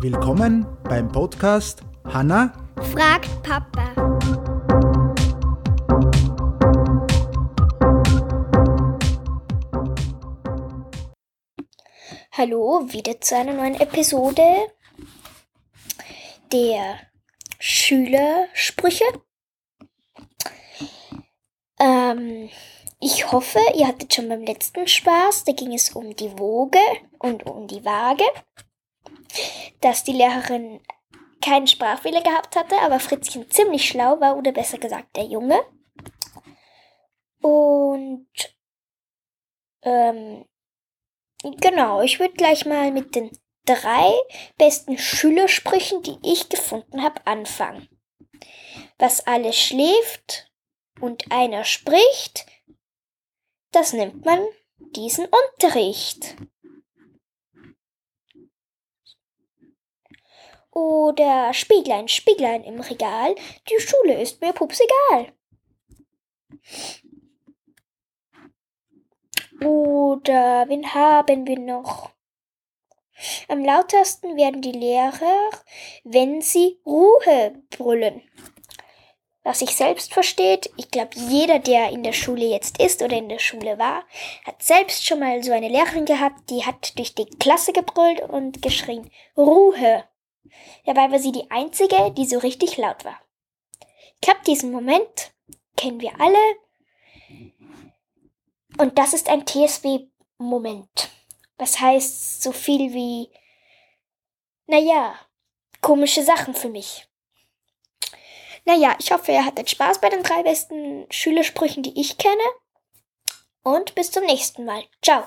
Willkommen beim Podcast Hanna fragt Papa. Hallo, wieder zu einer neuen Episode der Schülersprüche. Ähm, ich hoffe, ihr hattet schon beim letzten Spaß. Da ging es um die Woge und um die Waage. Dass die Lehrerin keinen Sprachfehler gehabt hatte, aber Fritzchen ziemlich schlau war, oder besser gesagt der Junge. Und ähm, genau, ich würde gleich mal mit den drei besten Schülersprüchen, die ich gefunden habe, anfangen. Was alles schläft und einer spricht, das nennt man diesen Unterricht. Oder Spieglein, Spieglein im Regal, die Schule ist mir pups egal. Oder wen haben wir noch? Am lautesten werden die Lehrer, wenn sie Ruhe brüllen was sich selbst versteht. Ich glaube, jeder, der in der Schule jetzt ist oder in der Schule war, hat selbst schon mal so eine Lehrerin gehabt, die hat durch die Klasse gebrüllt und geschrien, Ruhe. Dabei war sie die einzige, die so richtig laut war. Ich glaube, diesen Moment kennen wir alle. Und das ist ein TSW-Moment. Das heißt so viel wie, naja, komische Sachen für mich. Naja, ich hoffe, ihr hattet Spaß bei den drei besten Schülersprüchen, die ich kenne. Und bis zum nächsten Mal. Ciao.